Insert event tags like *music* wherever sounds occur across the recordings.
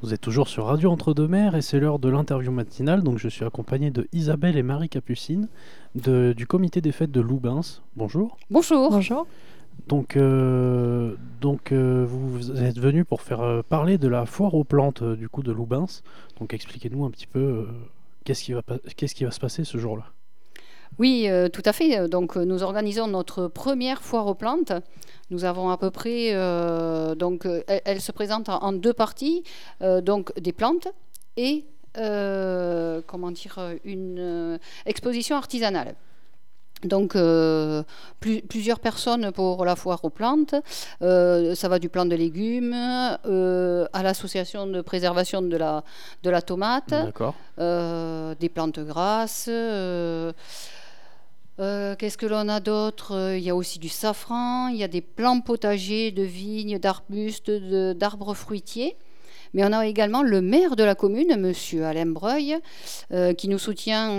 Vous êtes toujours sur Radio Entre-deux-Mers et c'est l'heure de l'interview matinale. Donc je suis accompagné de Isabelle et Marie Capucine de- du comité des fêtes de Loubins. Bonjour. Bonjour. Bonjour. Donc, euh, donc euh, vous êtes venus pour faire euh, parler de la foire aux plantes euh, du coup de Loubins. Donc expliquez-nous un petit peu euh, qu'est-ce qui va pas- qu'est-ce qui va se passer ce jour-là? Oui, euh, tout à fait. Donc, euh, nous organisons notre première foire aux plantes. Nous avons à peu près, euh, donc, elle, elle se présente en, deux parties, euh, donc des plantes et, comment dire, une exposition artisanale. Donc, euh, plus- plusieurs personnes pour la foire aux plantes. Euh, ça va du plant de légumes euh, à l'association de préservation de la, de la tomate. Des plantes grasses. Euh, Qu'est-ce que l'on a d'autre? Euh, Il y a aussi du safran, il y a des plants potagers, de vignes, d'arbustes, d'arbres fruitiers. Mais on a également le maire de la commune, Monsieur Alain Breuil, euh, qui nous soutient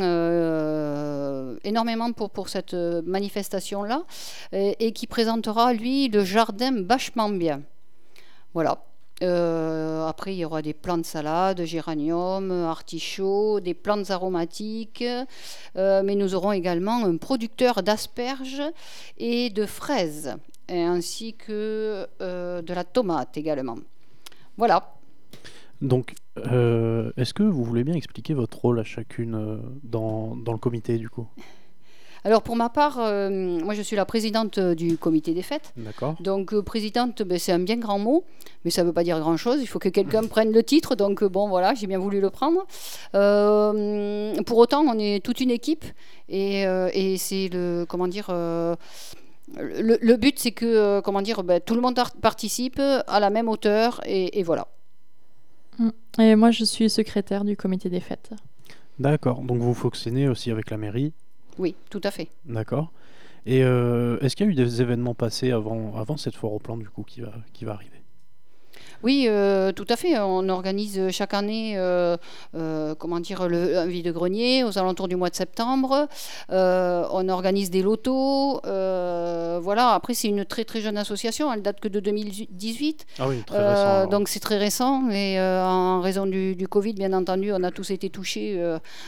énormément pour, pour cette manifestation-là et, et qui présentera, lui, le jardin vachement bien. Voilà. Euh, après, il y aura des plantes salades, géranium, artichauts, des plantes aromatiques. Euh, mais nous aurons également un producteur d'asperges et de fraises, ainsi que euh, de la tomate également. Voilà. Donc, est-ce que vous voulez bien expliquer votre rôle à chacune dans, dans le comité du coup? Alors pour ma part, euh, moi je suis la présidente euh, du comité des fêtes. D'accord. Donc euh, présidente, ben, c'est un bien grand mot, mais ça ne veut pas dire grand-chose. Il faut que quelqu'un *laughs* prenne le titre. Donc bon, voilà, j'ai bien voulu le prendre. Euh, pour autant, on est toute une équipe et, euh, et c'est le comment dire. euh, le, le but, c'est que comment dire, ben, tout le monde ar- participe à la même hauteur et, et voilà. Mm. Et moi, je suis secrétaire du comité des fêtes. D'accord. Donc vous fonctionnez aussi avec la mairie. Oui, tout à fait. D'accord. Et euh, est-ce qu'il y a eu des événements passés avant, avant cette foire au plan du coup qui va, qui va arriver? Oui, euh, tout à fait. On organise chaque année, euh, euh, comment dire, le, un vide-grenier aux alentours du mois de septembre. On organise des lotos. voilà. Après, c'est une très très jeune association. Elle date que de 2018. Ah oui, très récent. donc c'est très récent et en raison du, du Covid, bien entendu, on a tous été touchés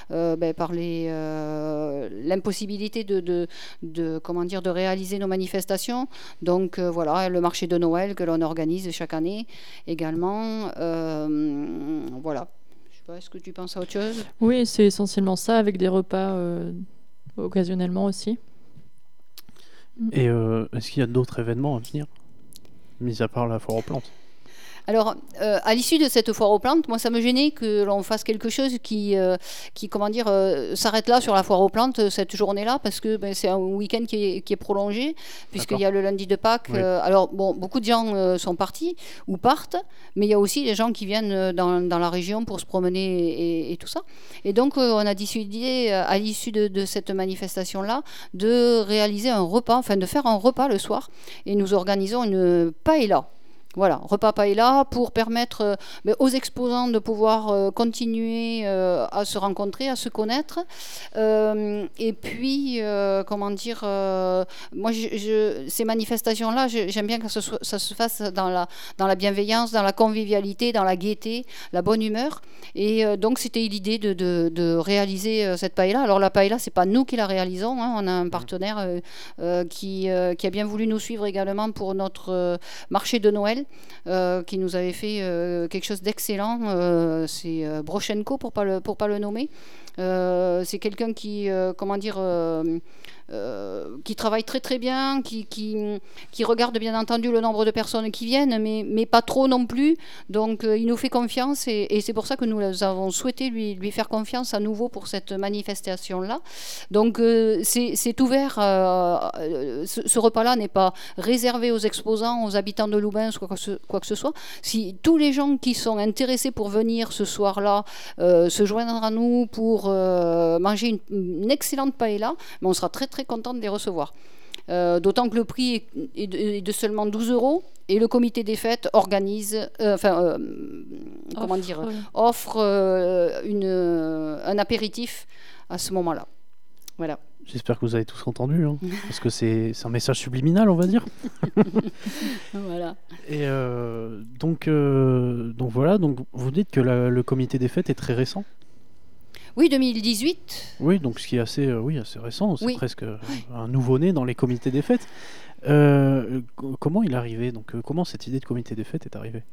ben, par l'impossibilité de, de, de, comment dire, de réaliser nos manifestations. Donc voilà, le marché de Noël que l'on organise chaque année également. euh, voilà. Je sais pas, est-ce que tu penses à autre chose? Oui, c'est essentiellement ça, avec des repas euh, occasionnellement aussi. Et euh, est-ce qu'il y a d'autres événements à venir? Mis à part la foire aux plantes. Alors, euh, à l'issue de cette foire aux plantes, moi, ça me gênait que l'on fasse quelque chose qui, euh, qui comment dire, euh, s'arrête là sur la foire aux plantes cette journée-là, parce que ben, c'est un week-end qui est, qui est prolongé, puisqu'il y a le lundi de Pâques. Oui. alors, bon, beaucoup de gens sont partis ou partent, mais il y a aussi des gens qui viennent dans, dans la région pour se promener et, et tout ça. Et donc, on a décidé, à l'issue de, de cette manifestation-là, de réaliser un repas, enfin de faire un repas le soir, et nous organisons une paella. Voilà, repas paella pour permettre euh, aux exposants de pouvoir euh, continuer euh, à se rencontrer, à se connaître. Et puis, comment dire, moi, ces manifestations-là, j'aime bien que ça se fasse dans la, bienveillance, dans la convivialité, dans la gaieté, la bonne humeur. Et donc, c'était l'idée de, réaliser cette paella. Alors, la paella, c'est pas nous qui la réalisons, hein, on a un partenaire qui, a bien voulu nous suivre également pour notre marché de Noël euh, qui nous avait fait euh, quelque chose d'excellent. Euh, c'est Brochenko pour pas le pour pas le nommer. C'est quelqu'un qui comment dire euh, qui travaille très très bien, qui, qui, regarde bien entendu le nombre de personnes qui viennent, mais, mais pas trop non plus. Donc euh, il nous fait confiance et, c'est pour ça que nous avons souhaité lui, lui faire confiance à nouveau pour cette manifestation-là. Donc euh, c'est ouvert, ce, repas-là n'est pas réservé aux exposants, aux habitants de Loubins, quoi que quoi que ce soit. Si tous les gens qui sont intéressés pour venir ce soir-là se joindre à nous pour manger une, une excellente paella, mais on sera très très content de les recevoir. Euh, D'autant que le prix est, est de, est de seulement 12 euros et le comité des fêtes organise, euh, enfin, euh, comment Offre, dire, offre euh, une, un apéritif à ce moment-là. Voilà. J'espère que vous avez tous entendu, hein, parce que c'est c'est un message subliminal, on va dire. *laughs* voilà. Et euh, donc, euh, donc voilà, donc vous dites que la- le comité des fêtes est très récent. Oui, 2018. Oui, donc ce qui est assez, euh, oui, assez récent, c'est Oui. presque euh, un nouveau-né dans les comités des fêtes. Euh, co- comment il est arrivé Donc, comment cette idée de comité des fêtes est arrivée?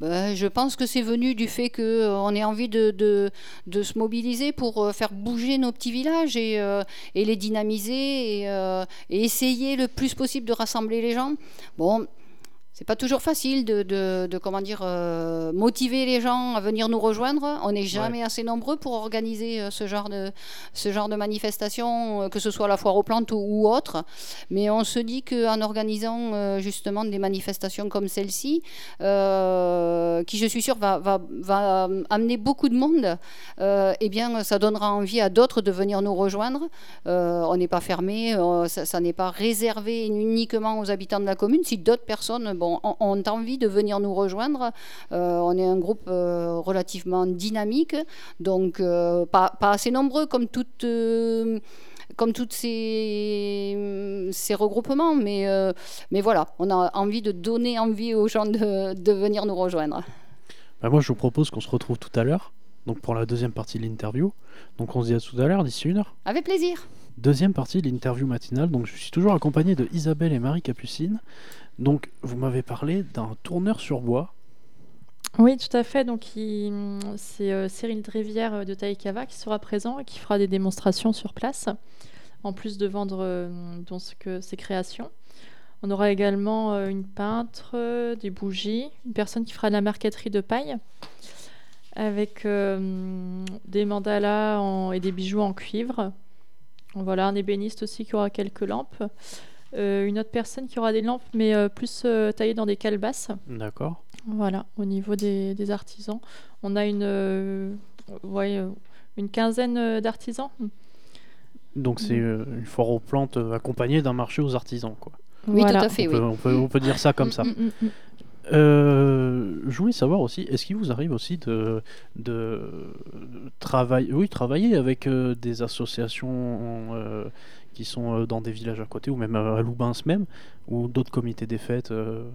Ben, je pense que c'est venu du fait qu'on ait envie de, de, de se mobiliser pour euh, faire bouger nos petits villages et, euh, et les dynamiser et, et essayer le plus possible de rassembler les gens. Bon, c'est pas toujours facile de, de, de, comment dire, euh, motiver les gens à venir nous rejoindre. On n'est jamais assez nombreux pour organiser euh, ce genre de, ce genre de manifestation, euh, que ce soit la foire aux plantes ou, ou autre. Mais on se dit qu'en organisant justement des manifestations comme celle-ci, qui je suis sûre va, va, va amener beaucoup de monde, eh bien ça donnera envie à d'autres de venir nous rejoindre. On n'est pas fermé, ça, ça n'est pas réservé uniquement aux habitants de la commune. Si d'autres personnes bon, ont, envie de venir nous rejoindre, euh, on est un groupe euh, relativement dynamique, donc euh, pas, pas assez nombreux comme toute comme tous ces, ces regroupements, mais, euh, mais voilà, on a envie de donner envie aux gens de, de venir nous rejoindre. Bah, Moi, je vous propose qu'on se retrouve tout à l'heure, donc pour la deuxième partie de l'interview. Donc, on se dit à tout à l'heure, d'ici une heure. Avec plaisir. Deuxième partie de l'interview matinale. Donc, je suis toujours accompagné de Isabelle et Marie Capucine. Donc, vous m'avez parlé d'un tourneur sur bois. Oui, tout à fait. Donc, c'est euh, Cyril Drévière euh, de Taïkava qui sera présent et qui fera des démonstrations sur place, en plus de vendre euh, donc, ses créations. On aura également une peintre, des bougies, une personne qui fera de la marqueterie de paille, avec des mandalas et des bijoux en cuivre. Voilà, un ébéniste aussi qui aura quelques lampes. Euh, une autre personne qui aura des lampes, mais euh, plus euh, taillées dans des calebasses. D'accord. Voilà, au niveau des, des artisans. On a une, euh, ouais, une quinzaine d'artisans. Donc, c'est euh, une foire aux plantes accompagnée d'un marché aux artisans. Quoi. Oui, Voilà. tout à fait, on, oui. peut, on, peut, on peut dire ça comme ça. Mm, mm, mm, mm. Euh, je voulais savoir aussi, est-ce qu'il vous arrive aussi de, de travailler, oui, travailler avec euh, des associations euh, qui sont euh, dans des villages à côté, ou même euh, à Loubins même, ou d'autres comités des fêtes euh,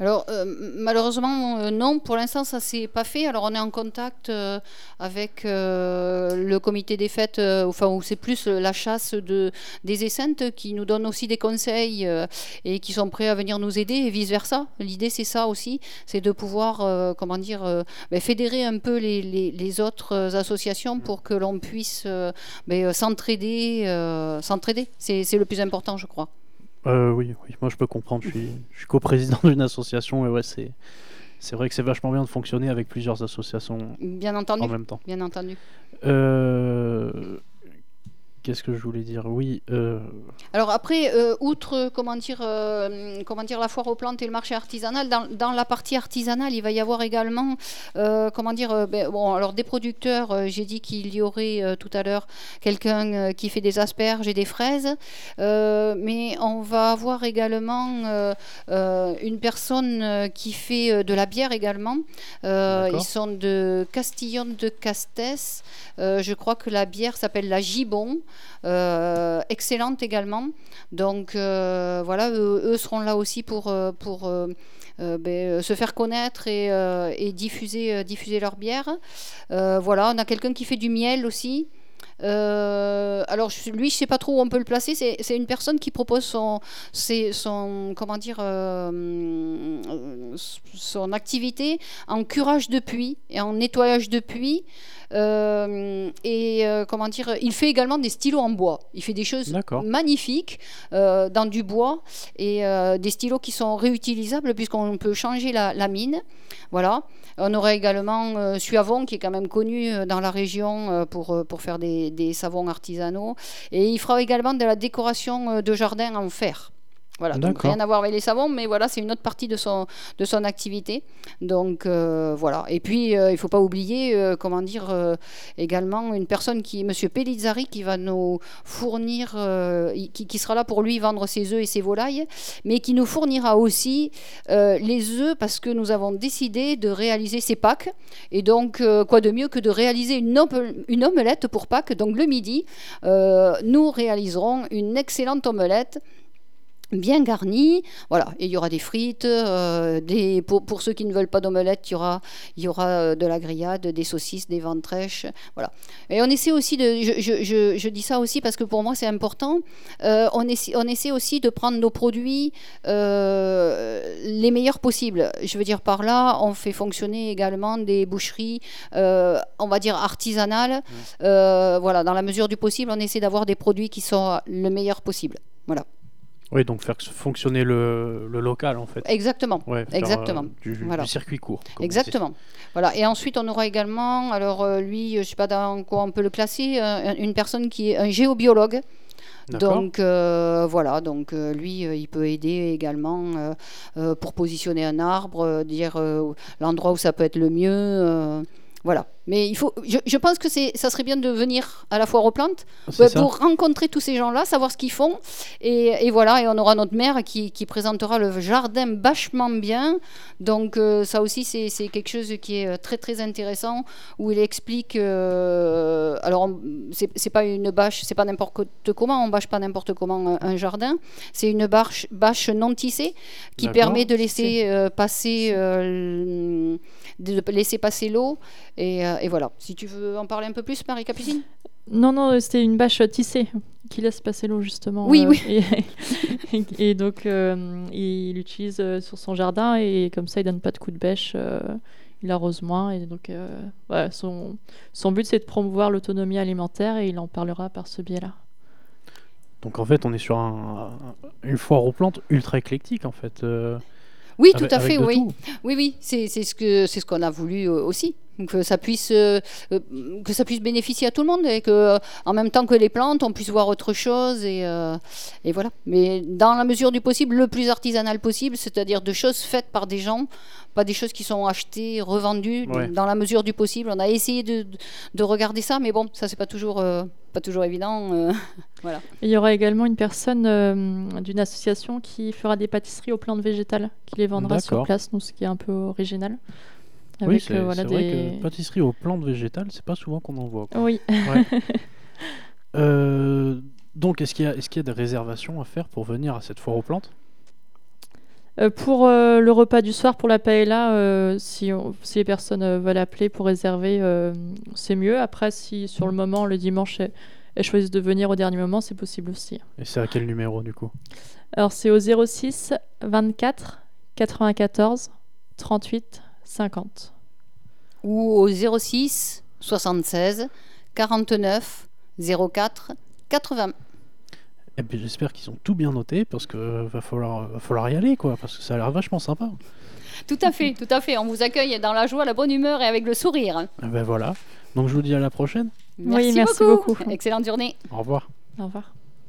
Alors, euh, malheureusement, euh, non, pour l'instant, ça s'est pas fait. Alors, on est en contact euh, avec le comité des fêtes, enfin, où c'est plus la chasse de, des essentes qui nous donnent aussi des conseils et qui sont prêts à venir nous aider et vice-versa. L'idée, c'est ça aussi, c'est de pouvoir, comment dire, ben, fédérer un peu les, les- les autres associations pour que l'on puisse ben, s'entraider. s'entraider. C'est le plus important, je crois. Euh, oui, oui, moi je peux comprendre. Je suis, je suis coprésident *laughs* d'une association et ouais, c'est, c'est vrai que c'est vachement bien de fonctionner avec plusieurs associations Bien entendu. en même temps. Bien entendu. Euh, Qu'est-ce que je voulais dire? Oui. euh, Alors après, euh, outre comment dire, euh, comment dire la foire aux plantes et le marché artisanal, dans, dans la partie artisanale, il va y avoir également, comment dire, ben, bon, alors des producteurs. J'ai dit qu'il y aurait tout à l'heure quelqu'un qui fait des asperges et des fraises, mais on va avoir également une personne qui fait de la bière également. Ils sont de Castillon de Castès. Euh, je crois que la bière s'appelle la Gibon. Euh, excellente également. Donc euh, voilà, eux, seront là aussi pour, euh, pour ben, se faire connaître et, et diffuser, diffuser leur bière. Voilà, on a quelqu'un qui fait du miel aussi. Euh, alors lui, je sais pas trop où on peut le placer. C'est une personne qui propose son, ses- son comment dire, euh, son activité en curage de puits et en nettoyage de puits. Euh, et comment dire, il fait également des stylos en bois. Il fait des choses magnifiques dans du bois et des stylos qui sont réutilisables puisqu'on peut changer la, la mine. Voilà. On aurait également euh, Suavon qui est quand même connu euh, dans la région euh, pour, euh, pour faire des, des savons artisanaux. Et il fera également de la décoration de jardin en fer. Voilà, donc rien à voir avec les savons, mais voilà, c'est une autre partie de son, de son activité. Donc euh, voilà. Et puis, euh, il ne faut pas oublier, euh, comment dire, également une personne qui est M. Pellizzari, qui va nous fournir, qui, qui sera là pour lui vendre ses œufs et ses volailles, mais qui nous fournira aussi les œufs parce que nous avons décidé de réaliser ces Pâques. Et donc, quoi de mieux que de réaliser une, omelette pour Pâques. Donc, le midi, nous réaliserons une excellente omelette bien garnie. Voilà, et il y aura des frites. euh, des, pour, pour ceux qui ne veulent pas d'omelette, il y aura, il y aura euh, de la grillade, des saucisses, des ventrèches. Voilà. Et on essaie aussi de. Je, je- je- je dis ça aussi parce que pour moi, c'est important. euh, on, essaie, on essaie aussi de prendre nos produits euh, les meilleurs possibles. Je veux dire, par là, on fait fonctionner également des boucheries, on va dire artisanales. Euh, voilà, dans la mesure du possible, on essaie d'avoir des produits qui sont le meilleur possible. Voilà. Oui, donc faire fonctionner le, le local en fait. Exactement. Ouais, faire, exactement. euh, du, circuit court. Exactement. Voilà. Et ensuite, on aura également, alors euh, lui, je ne sais pas dans quoi on peut le classer, euh, une personne qui est un géobiologue. Donc euh, voilà, donc euh, lui, euh, il peut aider également pour positionner un arbre, dire l'endroit où ça peut être le mieux. voilà. Mais il faut, je, je pense que ça serait bien de venir à la foire aux plantes ouais, pour rencontrer tous ces gens-là, savoir ce qu'ils font. Et, et voilà, et on aura notre maire qui, qui présentera le jardin vachement bien. Donc euh, ça aussi, c'est quelque chose qui est euh, très très intéressant, où il explique... euh, alors, c'est pas une bâche, c'est pas n'importe comment, on bâche pas n'importe comment un, un jardin. C'est une bâche, bâche non tissée qui permet de laisser euh, passer... euh, de laisser passer l'eau et, euh, et voilà. Si tu veux en parler un peu plus, Marie-Capucine Non, non, c'était une bâche tissée qui laisse passer l'eau justement. Oui, euh, oui. *laughs* Et, et donc, euh, il l'utilise euh, sur son jardin et comme ça, il donne pas de coups de bêche. euh, il arrose moins et donc euh, voilà, son, son but c'est de promouvoir l'autonomie alimentaire et il en parlera par ce biais-là. Donc en fait, on est sur un, une foire aux plantes ultra éclectique en fait. euh, Oui, avec- tout à fait, oui. tout. Oui, oui, c'est c'est ce que c'est ce qu'on a voulu aussi, que ça puisse euh, euh, que ça puisse bénéficier à tout le monde et que euh, en même temps que les plantes, on puisse voir autre chose et euh, et voilà. Mais dans la mesure du possible, le plus artisanal possible, c'est-à-dire de choses faites par des gens, pas des choses qui sont achetées, revendues. Ouais. Dans la mesure du possible, on a essayé de, de- de regarder ça, mais bon, ça c'est pas toujours euh, pas toujours évident. euh. *laughs* Et il y aura également une personne euh, d'une association qui fera des pâtisseries aux plantes végétales, qui les vendra sur place, donc ce qui est un peu original. Oui, c'est euh, voilà, vrai que pâtisserie aux plantes végétales, c'est pas souvent qu'on en voit. quoi. Oui. *laughs* Euh, donc, est-ce qu'il y, a- y des réservations à faire pour venir à cette foire aux plantes? Euh, pour euh, le repas du soir, pour la paella, si, on- si les personnes veulent appeler pour réserver, c'est mieux. Après, si sur le moment, le dimanche, elles, elles choisissent de venir au dernier moment, c'est possible aussi. Et c'est à quel numéro du coup? Alors, c'est au 06 24 94 38 50. ou au 06 76 49 04 80. Eh bien, j'espère qu'ils ont tout bien noté parce que va falloir, va falloir y aller quoi, parce que ça a l'air vachement sympa. Tout à fait, tout à fait. On vous accueille dans la joie, la bonne humeur et avec le sourire. Eh ben voilà. Donc je vous dis à la prochaine. Oui, merci beaucoup. Excellente journée. Au revoir. Au revoir.